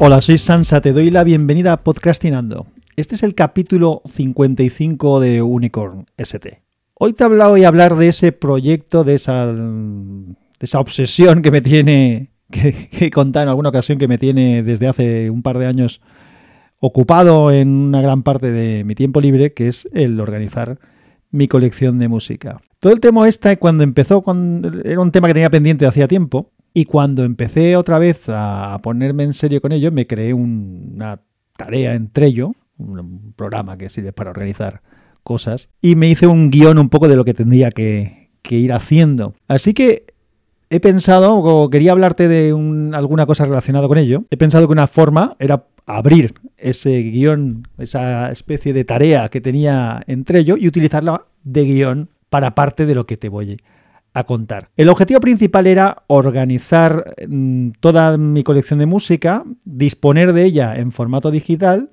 Hola, soy Sansa, te doy la bienvenida a Podcastinando. Este es el capítulo 55 de Unicorn ST. Hoy te he hablado y hablar de ese proyecto, de esa, de esa obsesión que me tiene, que, que he contado en alguna ocasión, que me tiene desde hace un par de años ocupado en una gran parte de mi tiempo libre, que es el organizar mi colección de música. Todo el tema este, cuando empezó, era un tema que tenía pendiente hacía tiempo, y cuando empecé otra vez a ponerme en serio con ello, me creé una tarea entre ello, un programa que sirve para organizar cosas, y me hice un guion un poco de lo que tendría que, ir haciendo. Así que he pensado, o quería hablarte de alguna cosa relacionada con ello, he pensado que una forma era abrir ese guion, esa especie de tarea que tenía entre ello y utilizarla de guion para parte de lo que te voy a contar. El objetivo principal era organizar mm, toda mi colección de música, disponer de ella en formato digital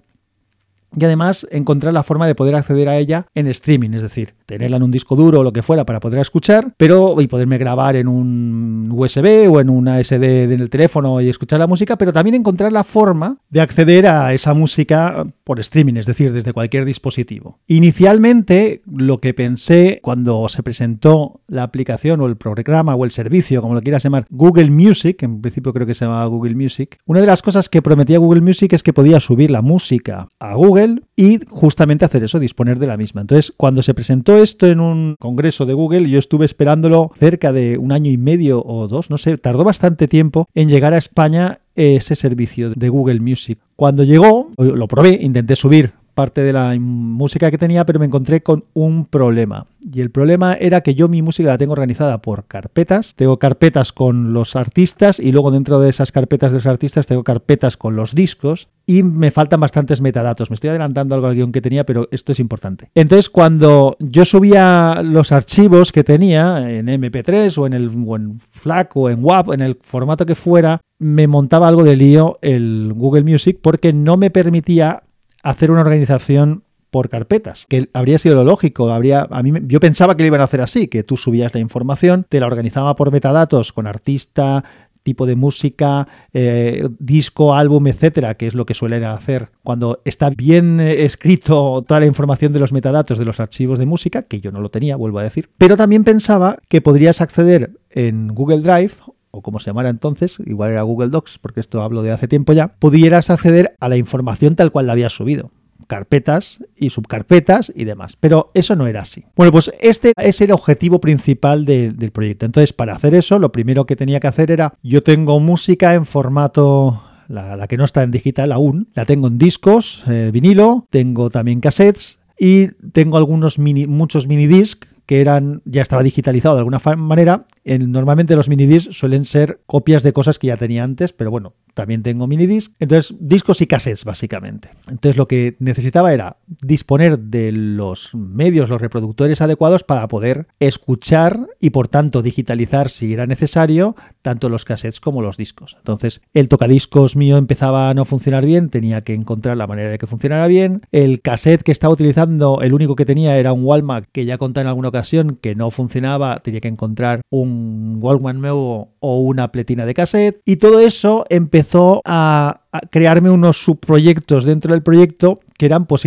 y además encontrar la forma de poder acceder a ella en streaming, es decir, tenerla en un disco duro o lo que fuera para poder escuchar, pero y poderme grabar en un USB o en una SD del teléfono y escuchar la música, pero también encontrar la forma de acceder a esa música por streaming, es decir, desde cualquier dispositivo. Inicialmente, lo que pensé cuando se presentó la aplicación o el programa o el servicio, como lo quieras llamar, Google Music, en principio creo que se llamaba Google Music, una de las cosas que prometía Google Music es que podía subir la música a Google y justamente hacer eso, disponer de la misma. Entonces, cuando se presentó esto en un congreso de Google, yo estuve esperándolo cerca de un año y medio o dos, no sé, tardó bastante tiempo en llegar a España ese servicio de Google Music. Cuando llegó, lo probé, intenté subir parte de la música que tenía, pero me encontré con un problema. Y el problema era que yo mi música la tengo organizada por carpetas. Tengo carpetas con los artistas y luego dentro de esas carpetas de los artistas tengo carpetas con los discos y me faltan bastantes metadatos. Me estoy adelantando algo al guion que tenía, pero esto es importante. Entonces, cuando yo subía los archivos que tenía en MP3 o en el en FLAC o en WAP, en el formato que fuera, me montaba algo de lío el Google Music porque no me permitía hacer una organización por carpetas, que habría sido lo lógico, habría a mí yo pensaba que lo iban a hacer así, que tú subías la información, te la organizaba por metadatos con artista, tipo de música, eh, disco, álbum, etcétera, que es lo que suelen hacer cuando está bien eh, escrito toda la información de los metadatos de los archivos de música, que yo no lo tenía, vuelvo a decir. Pero también pensaba que podrías acceder en Google Drive o como se llamara entonces, igual era Google Docs, porque esto hablo de hace tiempo ya, pudieras acceder a la información tal cual la habías subido carpetas y subcarpetas y demás. Pero eso no era así. Bueno, pues este es el objetivo principal del proyecto. Entonces, para hacer eso, lo primero que tenía que hacer era, yo tengo música en formato la, que no está en digital aún, la tengo en discos, eh, vinilo, tengo también cassettes y tengo algunos mini, muchos mini disc que eran ya estaba digitalizado de alguna manera. normalmente los minidiscs suelen ser copias de cosas que ya tenía antes, pero bueno, también tengo minidisc. Entonces, discos y cassettes, básicamente. Entonces, lo que necesitaba era disponer de los medios, los reproductores adecuados para poder escuchar y, por tanto, digitalizar si era necesario tanto los cassettes como los discos. Entonces, el tocadiscos mío empezaba a no funcionar bien, tenía que encontrar la manera de que funcionara bien. El cassette que estaba utilizando, el único que tenía era un Walmart que ya conté en alguna ocasión que no funcionaba, tenía que encontrar un Walkman nuevo o una pletina de cassette. Y todo eso empezó a, crearme unos subproyectos dentro del proyecto que eran pues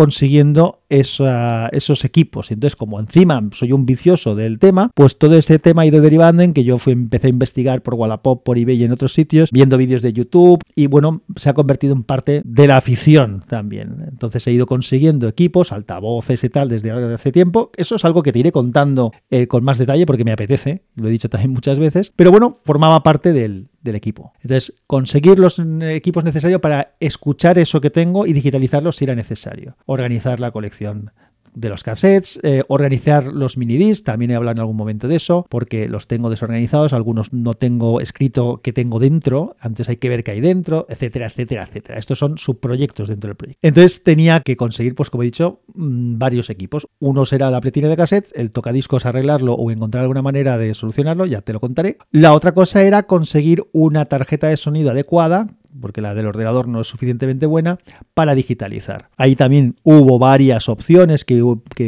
consiguiendo esos equipos. Entonces, como encima soy un vicioso del tema, pues todo este tema ha ido derivando en que yo empecé a investigar por Wallapop, por eBay y en otros sitios, viendo vídeos de YouTube y bueno, se ha convertido en parte de la afición también. Entonces he ido consiguiendo equipos, altavoces y tal desde hace tiempo. Eso es algo que te iré contando eh, con más detalle porque me apetece, lo he dicho también muchas veces, pero bueno, formaba parte del, del equipo. Entonces, conseguir los equipos necesarios para escuchar eso que tengo y digitalizarlo si era necesario. Organizar la colección de los cassettes, eh, organizar los minidiscs, también he hablado en algún momento de eso, porque los tengo desorganizados, algunos no tengo escrito qué tengo dentro, antes hay que ver qué hay dentro, etcétera, etcétera, etcétera. Estos son subproyectos dentro del proyecto. Entonces tenía que conseguir, pues como he dicho, mm, varios equipos. Uno será la pletina de cassettes, el tocadiscos arreglarlo o encontrar alguna manera de solucionarlo, ya te lo contaré. La otra cosa era conseguir una tarjeta de sonido adecuada porque la del ordenador no es suficientemente buena, para digitalizar. Ahí también hubo varias opciones que,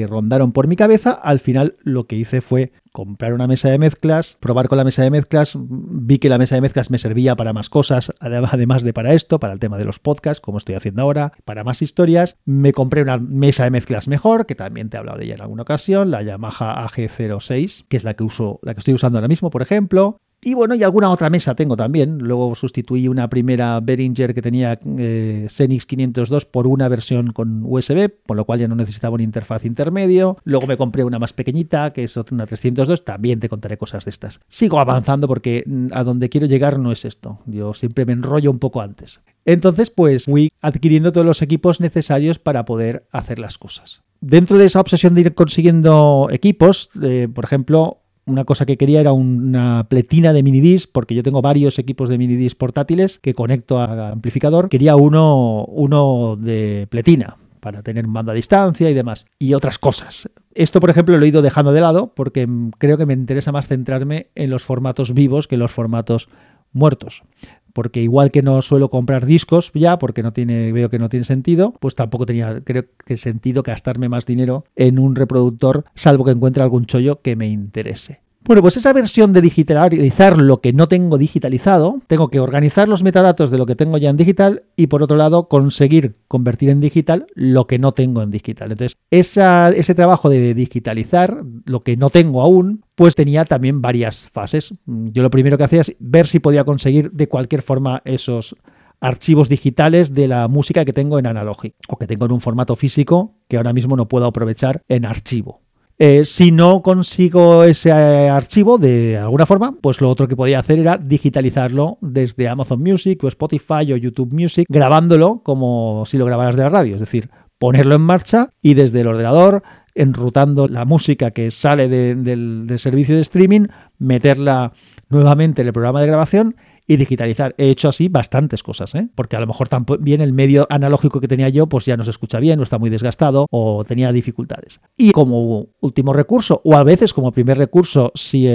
rondaron por mi cabeza. Al final lo que hice fue comprar una mesa de mezclas, probar con la mesa de mezclas, vi que la mesa de mezclas me servía para más cosas, además de para esto, para el tema de los podcasts, como estoy haciendo ahora, para más historias. Me compré una mesa de mezclas mejor, que también te he hablado de ella en alguna ocasión, la Yamaha AG06, que es la que uso, la que estoy usando ahora mismo, por ejemplo. Y bueno, y alguna otra mesa tengo también. Luego sustituí una primera Behringer que tenía eh, Xenix 502 por una versión con USB, por lo cual ya no necesitaba una interfaz intermedio. Luego me compré una más pequeñita, que es una 302. También te contaré cosas de estas. Sigo avanzando porque mm, a donde quiero llegar no es esto. Yo siempre me enrollo un poco antes. Entonces, pues fui adquiriendo todos los equipos necesarios para poder hacer las cosas. Dentro de esa obsesión de ir consiguiendo equipos, eh, por ejemplo, una cosa que quería era una pletina de minidisc, porque yo tengo varios equipos de minidisc portátiles que conecto a amplificador. Quería uno, uno de pletina para tener banda a distancia y demás, y otras cosas. Esto, por ejemplo, lo he ido dejando de lado porque creo que me interesa más centrarme en los formatos vivos que en los formatos muertos porque igual que no suelo comprar discos ya, porque no tiene, veo que no tiene sentido, pues tampoco tenía, creo que sentido gastarme más dinero en un reproductor, salvo que encuentre algún chollo que me interese. Bueno, pues esa versión de digitalizar lo que no tengo digitalizado, tengo que organizar los metadatos de lo que tengo ya en digital y por otro lado conseguir convertir en digital lo que no tengo en digital. Entonces, ese trabajo de digitalizar lo que no tengo aún, pues tenía también varias fases. Yo lo primero que hacía es ver si podía conseguir de cualquier forma esos archivos digitales de la música que tengo en analógico o que tengo en un formato físico que ahora mismo no puedo aprovechar en archivo. Eh, si no consigo ese eh, archivo de alguna forma, pues lo otro que podía hacer era digitalizarlo desde Amazon Music o Spotify o YouTube Music, grabándolo como si lo grabaras de la radio, es decir, ponerlo en marcha y desde el ordenador, enrutando la música que sale del servicio de streaming, meterla nuevamente en el programa de grabación y digitalizar. He hecho así bastantes cosas, ¿eh? porque a lo mejor también el medio analógico que tenía yo pues ya no se escucha bien o está muy desgastado o tenía dificultades. Y como último recurso o a veces como primer recurso si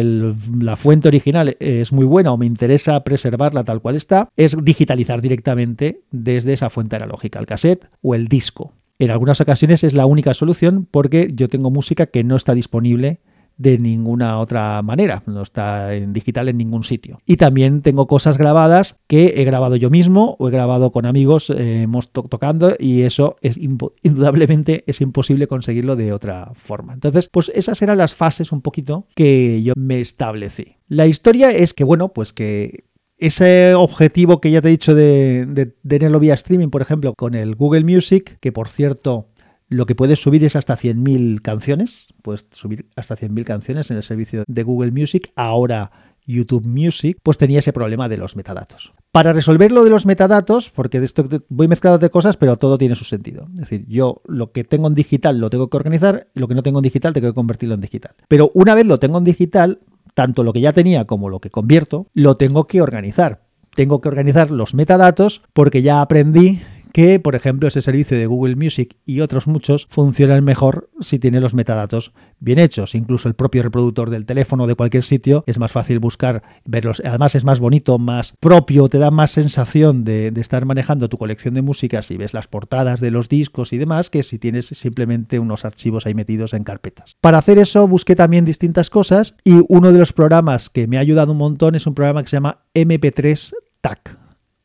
la fuente original es muy buena o me interesa preservarla tal cual está, es digitalizar directamente desde esa fuente analógica, el cassette o el disco. En algunas ocasiones es la única solución porque yo tengo música que no está disponible de ninguna otra manera, no está en digital en ningún sitio. Y también tengo cosas grabadas que he grabado yo mismo o he grabado con amigos, eh, hemos tocando y eso es indudablemente es imposible conseguirlo de otra forma. Entonces, pues esas eran las fases un poquito que yo me establecí. La historia es que, bueno, pues que ese objetivo que ya te he dicho de tenerlo vía streaming, por ejemplo, con el Google Music, que por cierto lo que puedes subir es hasta 100.000 canciones. Puedes subir hasta 100.000 canciones en el servicio de Google Music. Ahora YouTube Music, pues tenía ese problema de los metadatos. Para resolver lo de los metadatos, porque de esto voy mezclando de cosas, pero todo tiene su sentido. Es decir, yo lo que tengo en digital lo tengo que organizar, lo que no tengo en digital tengo que convertirlo en digital. Pero una vez lo tengo en digital, tanto lo que ya tenía como lo que convierto, lo tengo que organizar. Tengo que organizar los metadatos porque ya aprendí que, por ejemplo, ese servicio de Google Music y otros muchos funcionan mejor si tiene los metadatos bien hechos. Incluso el propio reproductor del teléfono de cualquier sitio es más fácil buscar, verlos. Además es más bonito, más propio, te da más sensación de, de estar manejando tu colección de música si ves las portadas de los discos y demás que si tienes simplemente unos archivos ahí metidos en carpetas. Para hacer eso busqué también distintas cosas y uno de los programas que me ha ayudado un montón es un programa que se llama MP3 TAC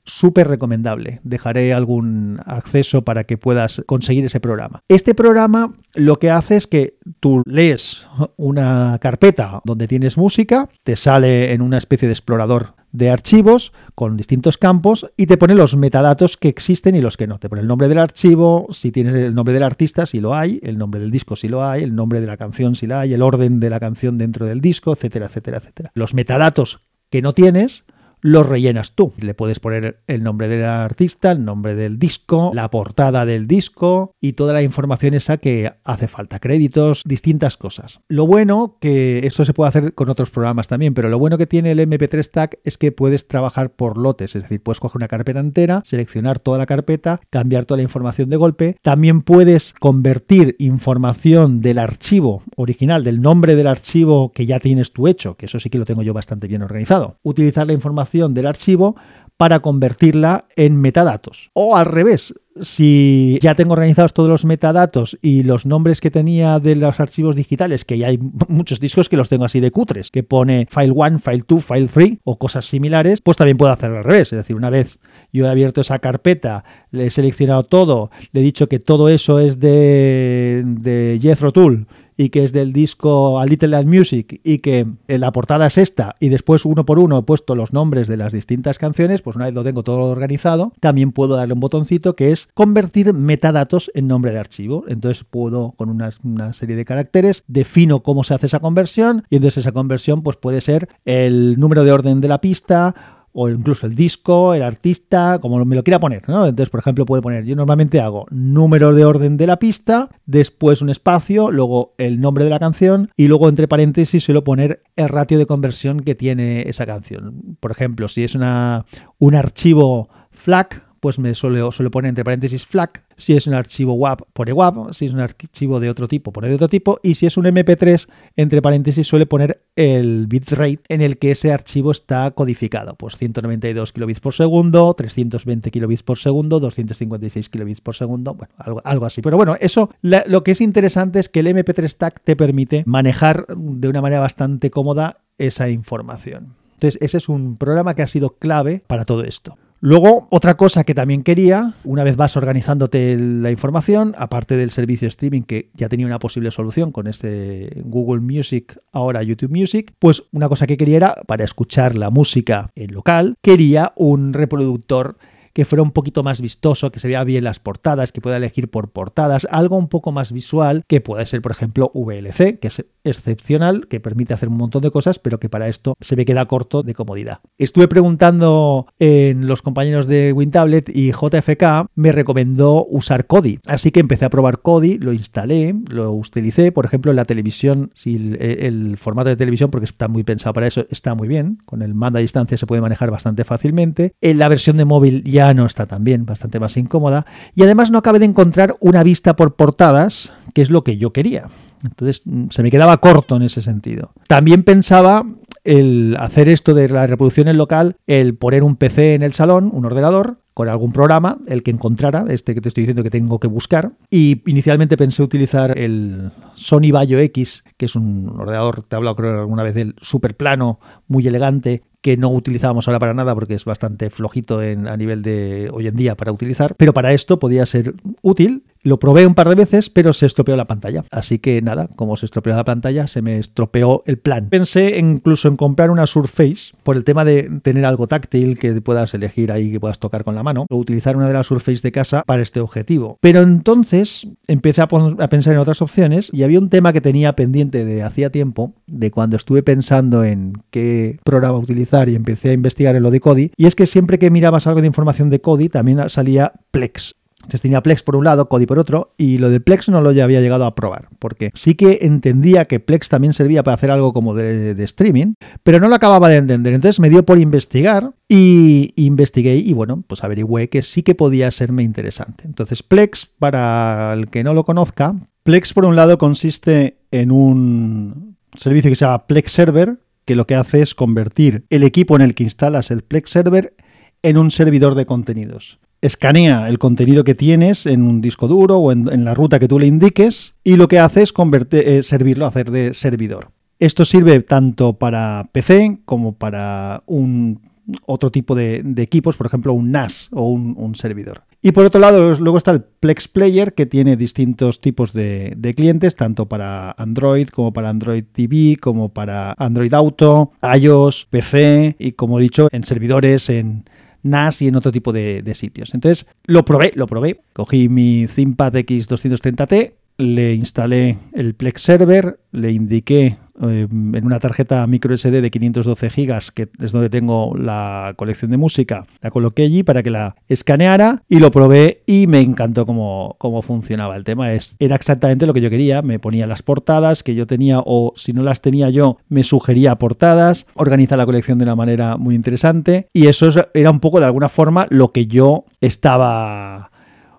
súper recomendable. Dejaré algún acceso para que puedas conseguir ese programa. Este programa lo que hace es que tú lees una carpeta donde tienes música, te sale en una especie de explorador de archivos con distintos campos y te pone los metadatos que existen y los que no. Te pone el nombre del archivo, si tienes el nombre del artista, si lo hay, el nombre del disco, si lo hay, el nombre de la canción, si la hay, el orden de la canción dentro del disco, etcétera, etcétera, etcétera. Los metadatos que no tienes, los rellenas tú. Le puedes poner el nombre del artista, el nombre del disco, la portada del disco y toda la información esa que hace falta, créditos, distintas cosas. Lo bueno que eso se puede hacer con otros programas también, pero lo bueno que tiene el MP3 Tag es que puedes trabajar por lotes, es decir, puedes coger una carpeta entera, seleccionar toda la carpeta, cambiar toda la información de golpe. También puedes convertir información del archivo original, del nombre del archivo que ya tienes tú hecho, que eso sí que lo tengo yo bastante bien organizado. Utilizar la información del archivo para convertirla en metadatos. O al revés, si ya tengo organizados todos los metadatos y los nombres que tenía de los archivos digitales, que ya hay muchos discos que los tengo así de cutres, que pone file 1, file 2, file 3 o cosas similares, pues también puedo hacerlo al revés. Es decir, una vez yo he abierto esa carpeta, le he seleccionado todo, le he dicho que todo eso es de, de Jethro Tull y que es del disco A Little Land Music y que la portada es esta y después uno por uno he puesto los nombres de las distintas canciones, pues una vez lo tengo todo organizado, también puedo darle un botoncito que es convertir metadatos en nombre de archivo. Entonces puedo con una, una serie de caracteres defino cómo se hace esa conversión y entonces esa conversión pues puede ser el número de orden de la pista o incluso el disco, el artista, como me lo quiera poner. Entonces, por ejemplo, puede poner, yo normalmente hago número de orden de la pista, después un espacio, luego el nombre de la canción y luego entre paréntesis suelo poner el ratio de conversión que tiene esa canción. Por ejemplo, si es una, un archivo FLAC, pues me suele, poner entre paréntesis FLAC. Si es un archivo WAP, pone WAP. Si es un archivo de otro tipo, pone de otro tipo. Y si es un MP3, entre paréntesis suele poner el bitrate en el que ese archivo está codificado. Pues 192 kilobits por segundo, 320 kilobits por segundo, 256 kilobits por segundo. Bueno, algo, así. Pero bueno, eso lo que es interesante es que el MP3 tag te permite manejar de una manera bastante cómoda esa información. Entonces, ese es un programa que ha sido clave para todo esto. Luego, otra cosa que también quería, una vez vas organizándote la información, aparte del servicio streaming que ya tenía una posible solución con este Google Music, ahora YouTube Music, pues una cosa que quería era, para escuchar la música en local, quería un reproductor que fuera un poquito más vistoso, que se vea bien las portadas, que pueda elegir por portadas, algo un poco más visual, que puede ser, por ejemplo, VLC, que es excepcional, que permite hacer un montón de cosas, pero que para esto se me queda corto de comodidad. Estuve preguntando en los compañeros de WinTablet y JFK me recomendó usar Kodi, así que empecé a probar Kodi, lo instalé, lo utilicé, por ejemplo, en la televisión, si el, formato de televisión, porque está muy pensado para eso, está muy bien, con el mando a distancia se puede manejar bastante fácilmente. En la versión de móvil ya no está tan bien, bastante más incómoda. Y además no acabé de encontrar una vista por portadas, que es lo que yo quería. Entonces mm, se me quedaba corto en ese sentido. También pensaba el hacer esto de la reproducción en local, el poner un PC en el salón, un ordenador, con algún programa, el que encontrara, este que te estoy diciendo que tengo que buscar. Y inicialmente pensé utilizar el Sony Vaio X, que es un ordenador, te he hablado alguna vez del super plano, muy elegante, que no utilizábamos ahora para nada porque es bastante flojito en, a nivel de hoy en día para utilizar, pero para esto podía ser útil. Lo probé un par de veces, pero se estropeó la pantalla. Así que nada, como se estropeó la pantalla, se me estropeó el plan. Pensé incluso en comprar una Surface por el tema de tener algo táctil que puedas elegir ahí, que puedas tocar con la mano, o utilizar una de las Surface de casa para este objetivo. Pero entonces empecé a, a pensar en otras opciones y había un tema que tenía pendiente de hacía tiempo, de cuando estuve pensando en qué programa utilizar y empecé a investigar en lo de Kodi, y es que siempre que mirabas algo de información de Kodi también salía Plex. Entonces tenía Plex por un lado, Kodi por otro, y lo de Plex no lo había llegado a probar, porque sí que entendía que Plex también servía para hacer algo como de, de streaming, pero no lo acababa de entender. Entonces me dio por investigar y investigué y bueno, pues averigüé que sí que podía serme interesante. Entonces Plex, para el que no lo conozca, Plex por un lado consiste en un servicio que se llama Plex Server, que lo que hace es convertir el equipo en el que instalas el Plex Server en un servidor de contenidos. Escanea el contenido que tienes en un disco duro o en, la ruta que tú le indiques y lo que hace es convertir, eh, servirlo, hacer de servidor. Esto sirve tanto para PC como para un otro tipo de, equipos, por ejemplo un NAS o un servidor. Y por otro lado, luego está el Plex Player, que tiene distintos tipos de, clientes, tanto para Android como para Android TV, como para Android Auto, iOS, PC y como he dicho, en servidores, en NAS y en otro tipo de, sitios. Entonces, lo probé, lo probé. Cogí mi ThinkPad X230T, le instalé el Plex Server, le indiqué eh, en una tarjeta micro SD de 512 GB, que es donde tengo la colección de música, la coloqué allí para que la escaneara y lo probé y me encantó cómo, cómo funcionaba. El tema es, era exactamente lo que yo quería, me ponía las portadas que yo tenía o si no las tenía yo, me sugería portadas, organiza la colección de una manera muy interesante y eso era un poco de alguna forma lo que yo estaba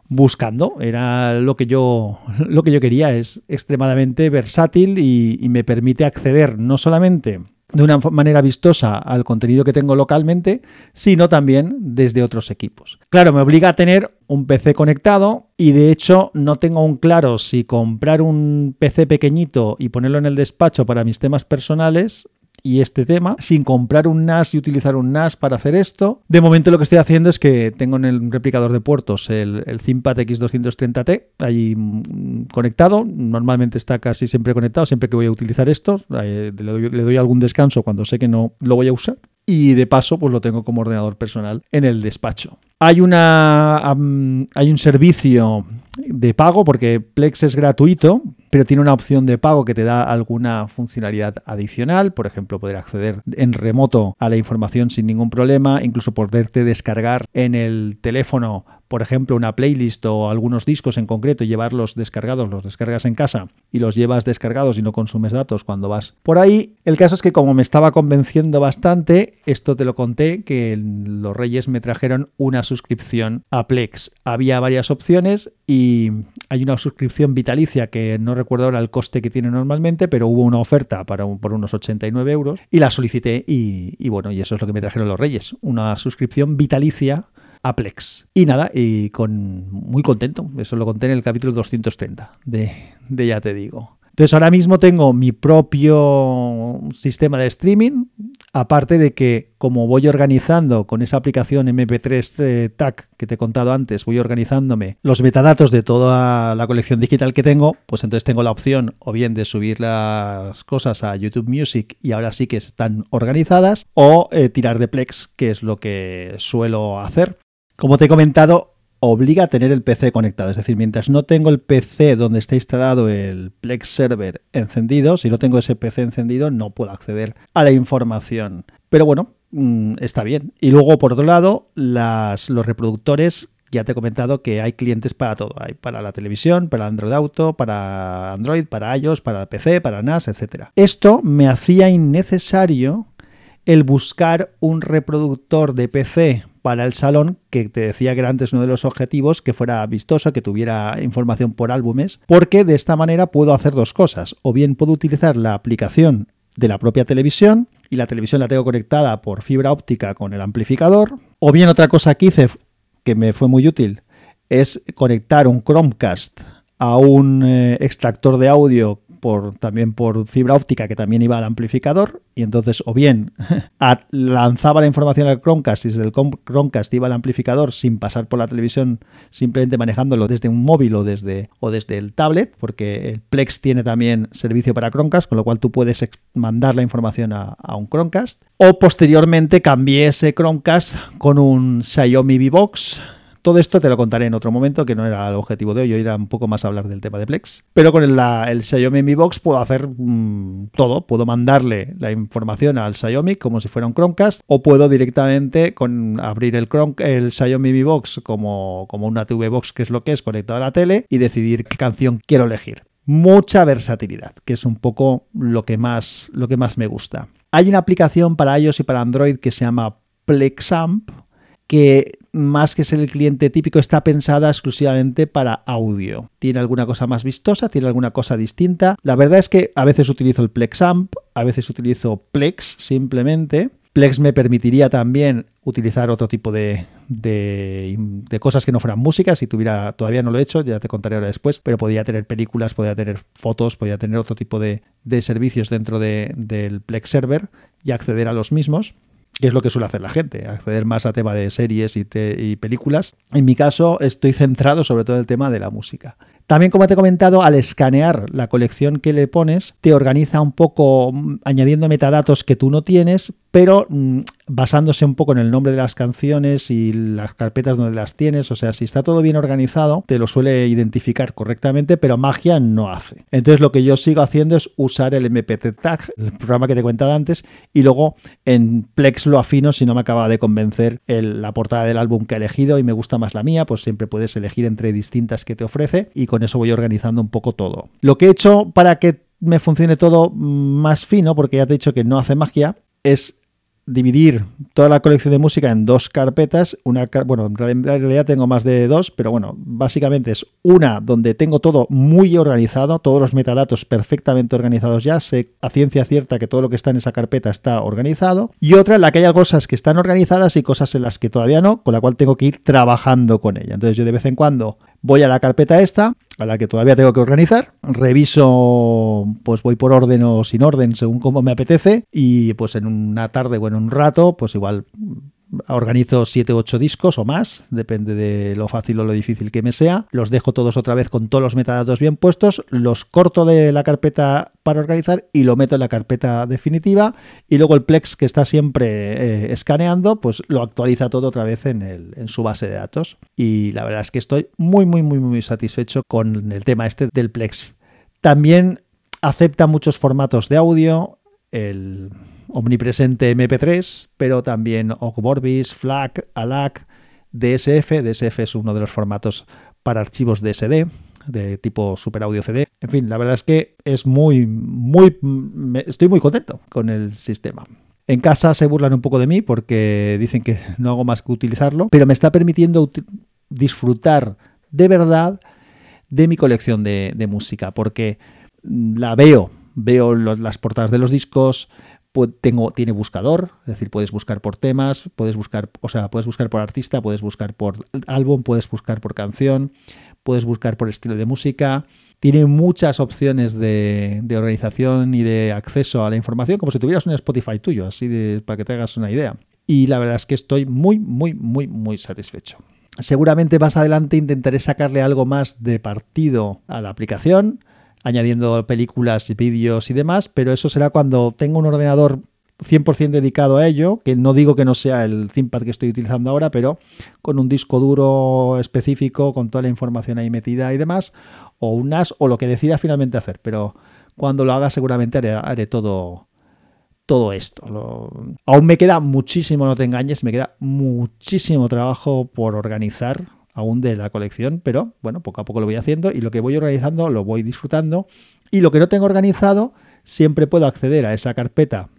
buscando. Era lo que yo, lo que yo quería. Es extremadamente versátil y, me permite acceder no solamente de una manera vistosa al contenido que tengo localmente, sino también desde otros equipos. Claro, me obliga a tener un PC conectado y de hecho no tengo un claro si comprar un PC pequeñito y ponerlo en el despacho para mis temas personales y este tema sin comprar un NAS y utilizar un NAS para hacer esto. De momento lo que estoy haciendo es que tengo en el replicador de puertos el, el ThinkPad X230T ahí mm, conectado. Normalmente está casi siempre conectado, siempre que voy a utilizar esto. Eh, le, doy, le doy algún descanso cuando sé que no lo voy a usar y de paso pues lo tengo como ordenador personal en el despacho. Hay, una, hay un servicio de pago porque Plex es gratuito, pero tiene una opción de pago que te da alguna funcionalidad adicional, por ejemplo, poder acceder en remoto a la información sin ningún problema, incluso poderte descargar en el teléfono por ejemplo, una playlist o algunos discos en concreto y llevarlos descargados, los descargas en casa y los llevas descargados y no consumes datos cuando vas por ahí. El caso es que como me estaba convenciendo bastante, esto te lo conté, que los Reyes me trajeron una suscripción a Plex. Había varias opciones y hay una suscripción vitalicia que no recuerdo ahora el coste que tiene normalmente, pero hubo una oferta para por unos 89 euros y la solicité y, y bueno, y eso es lo que me trajeron los Reyes, una suscripción vitalicia Aplex. Y nada, y con muy contento. Eso lo conté en el capítulo 230 de, de Ya Te Digo. Entonces ahora mismo tengo mi propio sistema de streaming, aparte de que como voy organizando con esa aplicación MP3 eh, TAC que te he contado antes, voy organizándome los metadatos de toda la colección digital que tengo, pues entonces tengo la opción o bien de subir las cosas a YouTube Music y ahora sí que están organizadas, o eh, tirar de Plex, que es lo que suelo hacer. Como te he comentado, obliga a tener el PC conectado. Es decir, mientras no tengo el PC donde está instalado el Plex Server encendido, si no tengo ese PC encendido, no puedo acceder a la información. Pero bueno, mm, está bien. Y luego, por otro lado, los reproductores ya te he comentado que hay clientes para todo. Hay para la televisión, para Android Auto, para Android, para iOS, para PC, para NAS, etc. Esto me hacía innecesario el buscar un reproductor de PC para el salón, que te decía que era antes uno de los objetivos, que fuera vistoso, que tuviera información por álbumes, porque de esta manera puedo hacer dos cosas. O bien puedo utilizar la aplicación de la propia televisión, y la televisión la tengo conectada por fibra óptica con el amplificador, o bien otra cosa que hice, que me fue muy útil, es conectar un Chromecast a un eh, extractor de audio también por fibra óptica que también iba al amplificador y entonces o bien lanzaba la información al Chromecast y desde el Chromecast iba al amplificador sin pasar por la televisión, simplemente manejándolo desde un móvil o desde, o desde el tablet, porque el Plex tiene también servicio para Chromecast, con lo cual tú puedes mandar la información a, un Chromecast. O posteriormente cambié ese Chromecast con un Xiaomi V Box todo esto te lo contaré en otro momento, que no era el objetivo de hoy, hoy era un poco más hablar del tema de Plex. Pero con el, el Xiaomi Mi Box puedo hacer mm, todo, puedo mandarle la información al Xiaomi como si fuera un Chromecast, o puedo directamente con abrir el, Chrome, Xiaomi Mi Box como, como una TV Box, que es lo que es, conectado a la tele, y decidir qué canción quiero elegir mucha versatilidad, que es un poco lo que más, lo que más me gusta. Hay una aplicación para iOS y para Android que se llama Plexamp, que más que ser el cliente típico está pensada exclusivamente para audio. Tiene alguna cosa más vistosa, tiene alguna cosa distinta. La verdad es que a veces utilizo el Plex Amp, a veces utilizo Plex simplemente. Plex me permitiría también utilizar otro tipo de, de, cosas que no fueran música. Si tuviera, todavía no lo he hecho, ya te contaré ahora después, pero podría tener películas, podría tener fotos, podría tener otro tipo de, de servicios dentro de, del Plex Server y acceder a los mismos que es lo que suele hacer la gente, acceder más a tema de series y, y, películas. En mi caso estoy centrado sobre todo en el tema de la música. También, como te he comentado, al escanear la colección que le pones, te organiza un poco mm, añadiendo metadatos que tú no tienes, pero mm, basándose un poco en el nombre de las canciones y las carpetas donde las tienes. O sea, si está todo bien organizado, te lo suele identificar correctamente, pero magia no hace. Entonces, lo que yo sigo haciendo es usar el MPT Tag, el programa que te he contado antes, y luego en Plex lo afino si no me acaba de convencer la portada del álbum que he elegido y me gusta más la mía, pues siempre puedes elegir entre distintas que te ofrece y con eso voy organizando un poco todo. Lo que he hecho para que me funcione todo más fino, porque ya te he dicho que no hace magia, es dividir toda la colección de música en dos carpetas. Una, bueno, en realidad tengo más de dos, pero bueno, básicamente es una donde tengo todo muy organizado, todos los metadatos perfectamente organizados ya, sé a ciencia cierta que todo lo que está en esa carpeta está organizado. Y otra en la que hay cosas que están organizadas y cosas en las que todavía no, con la cual tengo que ir trabajando con ella. Entonces yo de vez en cuando voy a la carpeta esta, a la que todavía tengo que organizar, reviso, pues voy por orden o sin orden, según como me apetece, y pues en una tarde o en un rato, pues igual organizo 7 u 8 discos o más, depende de lo fácil o lo difícil que me sea. Los dejo todos otra vez con todos los metadatos bien puestos, los corto de la carpeta para organizar y lo meto en la carpeta definitiva y luego el Plex que está siempre eh, escaneando, pues lo actualiza todo otra vez en, en su base de datos. Y la verdad es que estoy muy, muy, muy, muy satisfecho con el tema este del Plex. También acepta muchos formatos de audio, el omnipresente MP3, pero también OGVorbis, FLAC, ALAC, DSF. DSF es uno de los formatos para archivos DSD de tipo Super Audio CD. En fin, la verdad es que es muy, muy, estoy muy contento con el sistema. En casa se burlan un poco de mí porque dicen que no hago más que utilizarlo, pero me está permitiendo disfrutar de verdad de mi colección de, de música, porque la veo, veo las portadas de los discos, tengo, tiene buscador, es decir, puedes buscar por temas, puedes buscar, o sea, puedes buscar por artista, puedes buscar por álbum, puedes buscar por canción, puedes buscar por estilo de música. Tiene muchas opciones de, organización y de acceso a la información, como si tuvieras un Spotify tuyo, así de, para que te hagas una idea. Y la verdad es que estoy muy, muy, muy, muy satisfecho. Seguramente más adelante intentaré sacarle algo más de partido a la aplicación añadiendo películas, vídeos y demás, pero eso será cuando tenga un ordenador 100% dedicado a ello, que no digo que no sea el ThinkPad que estoy utilizando ahora, pero con un disco duro específico, con toda la información ahí metida y demás, o un NAS, o lo que decida finalmente hacer, pero cuando lo haga seguramente haré, todo, todo esto. Aún me queda muchísimo, no te engañes, me queda muchísimo trabajo por organizar aún de la colección, pero bueno, poco a poco lo voy haciendo y lo que voy organizando lo voy disfrutando y lo que no tengo organizado siempre puedo acceder a esa carpeta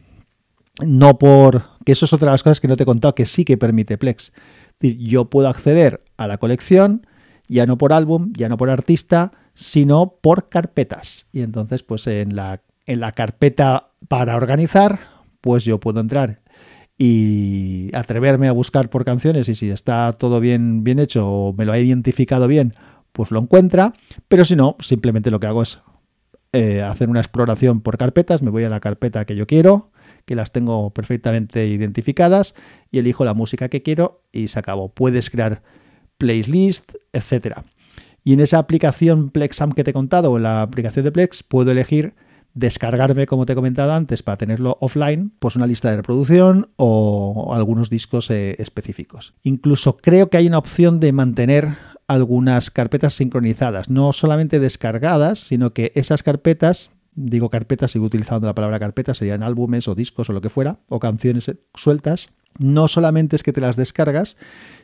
no por que eso es otra de las cosas que no te he contado que sí que permite Plex. yo puedo acceder a la colección ya no por álbum, ya no por artista, sino por carpetas. Y entonces pues en la en la carpeta para organizar, pues yo puedo entrar y atreverme a buscar por canciones y si está todo bien, bien hecho o me lo ha identificado bien, pues lo encuentra, pero si no, simplemente lo que hago es eh, hacer una exploración por carpetas, me voy a la carpeta que yo quiero, que las tengo perfectamente identificadas y elijo la música que quiero y se acabó. Puedes crear playlist, etcétera. Y en esa aplicación Plexam que te he contado, o en la aplicación de Plex, puedo elegir descargarme, como te he comentado antes, para tenerlo offline, pues una lista de reproducción o algunos discos eh, específicos. Incluso creo que hay una opción de mantener algunas carpetas sincronizadas, no solamente descargadas, sino que esas carpetas, digo carpetas, sigo utilizando la palabra carpeta, serían álbumes o discos o lo que fuera, o canciones sueltas, no solamente es que te las descargas,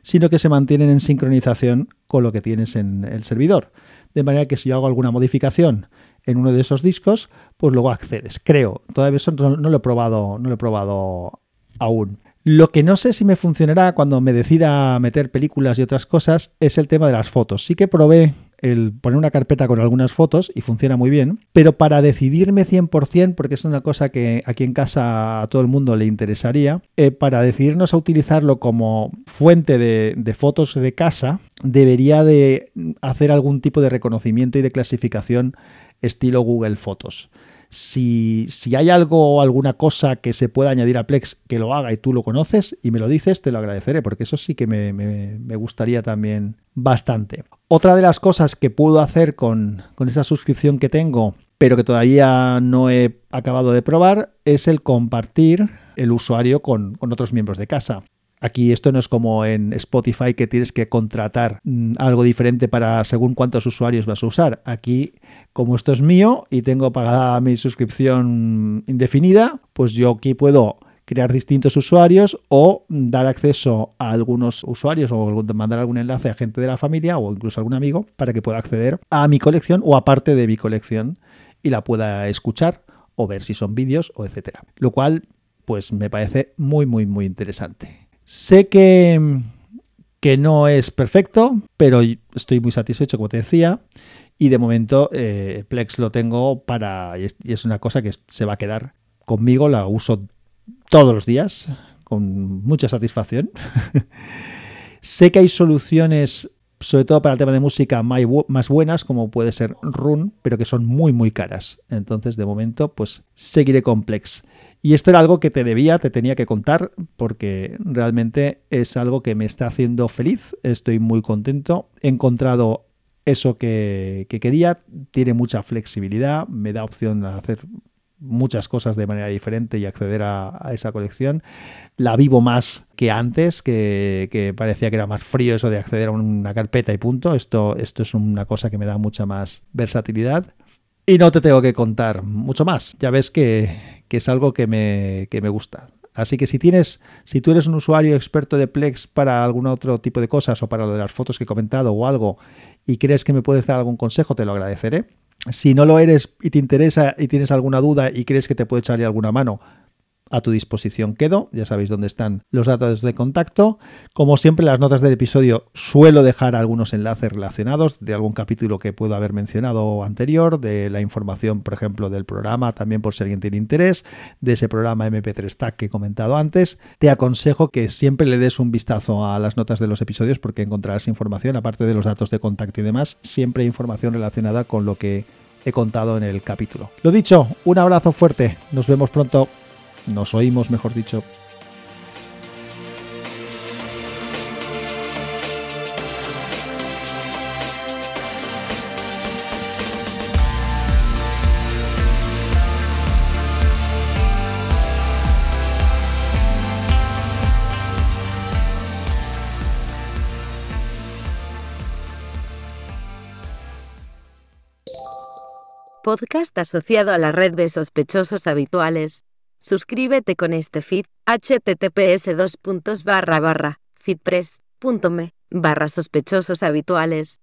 sino que se mantienen en sincronización con lo que tienes en el servidor. De manera que si yo hago alguna modificación en uno de esos discos, pues luego accedes. Creo, todavía eso no, lo he probado, no lo he probado aún. Lo que no sé si me funcionará cuando me decida meter películas y otras cosas es el tema de las fotos. Sí que probé el poner una carpeta con algunas fotos y funciona muy bien, pero para decidirme 100%, porque es una cosa que aquí en casa a todo el mundo le interesaría, eh, para decidirnos a utilizarlo como fuente de, de fotos de casa, debería de hacer algún tipo de reconocimiento y de clasificación estilo Google Fotos. Si, si, hay algo o alguna cosa que se pueda añadir a Plex que lo haga y tú lo conoces y me lo dices, te lo agradeceré, porque eso sí que me, me, gustaría también bastante. Otra de las cosas que puedo hacer con, con esa suscripción que tengo, pero que todavía no he acabado de probar, es el compartir el usuario con, con otros miembros de casa. Aquí esto no es como en Spotify que tienes que contratar mm, algo diferente para según cuántos usuarios vas a usar. Aquí, como esto es mío y tengo pagada mi suscripción indefinida, pues yo aquí puedo crear distintos usuarios o dar acceso a algunos usuarios o mandar algún enlace a gente de la familia o incluso a algún amigo para que pueda acceder a mi colección o a parte de mi colección y la pueda escuchar o ver si son vídeos o etcétera. Lo cual pues me parece muy, muy, muy interesante. Sé que, que no es perfecto, pero estoy muy satisfecho, como te decía. Y de momento eh, Plex lo tengo para... Y es, una cosa que se va a quedar conmigo, la uso todos los días, con mucha satisfacción. sé que hay soluciones, sobre todo para el tema de música, más buenas, como puede ser Run, pero que son muy, muy caras. Entonces, de momento, pues seguiré con Plex. Y esto era algo que te debía, te tenía que contar, porque realmente es algo que me está haciendo feliz. Estoy muy contento. He encontrado eso que, quería, tiene mucha flexibilidad, me da opción a hacer muchas cosas de manera diferente y acceder a, esa colección. La vivo más que antes, que, parecía que era más frío eso de acceder a una carpeta y punto. Esto, esto es una cosa que me da mucha más versatilidad. Y no te tengo que contar mucho más. Ya ves que, es algo que me, que me gusta. Así que si tienes, si tú eres un usuario experto de Plex para algún otro tipo de cosas o para lo de las fotos que he comentado o algo y crees que me puedes dar algún consejo, te lo agradeceré. Si no lo eres y te interesa y tienes alguna duda y crees que te puede echarle alguna mano, a tu disposición quedo. Ya sabéis dónde están los datos de contacto. Como siempre, las notas del episodio suelo dejar algunos enlaces relacionados de algún capítulo que puedo haber mencionado anterior, de la información, por ejemplo, del programa, también por si alguien tiene interés, de ese programa MP3 Tag que he comentado antes. Te aconsejo que siempre le des un vistazo a las notas de los episodios porque encontrarás información, aparte de los datos de contacto y demás, siempre hay información relacionada con lo que he contado en el capítulo. Lo dicho, un abrazo fuerte. Nos vemos pronto. Nos oímos, mejor dicho. Podcast asociado a la red de sospechosos habituales Suscríbete con este feed https dos barra barra feedpress.me barra sospechosos habituales.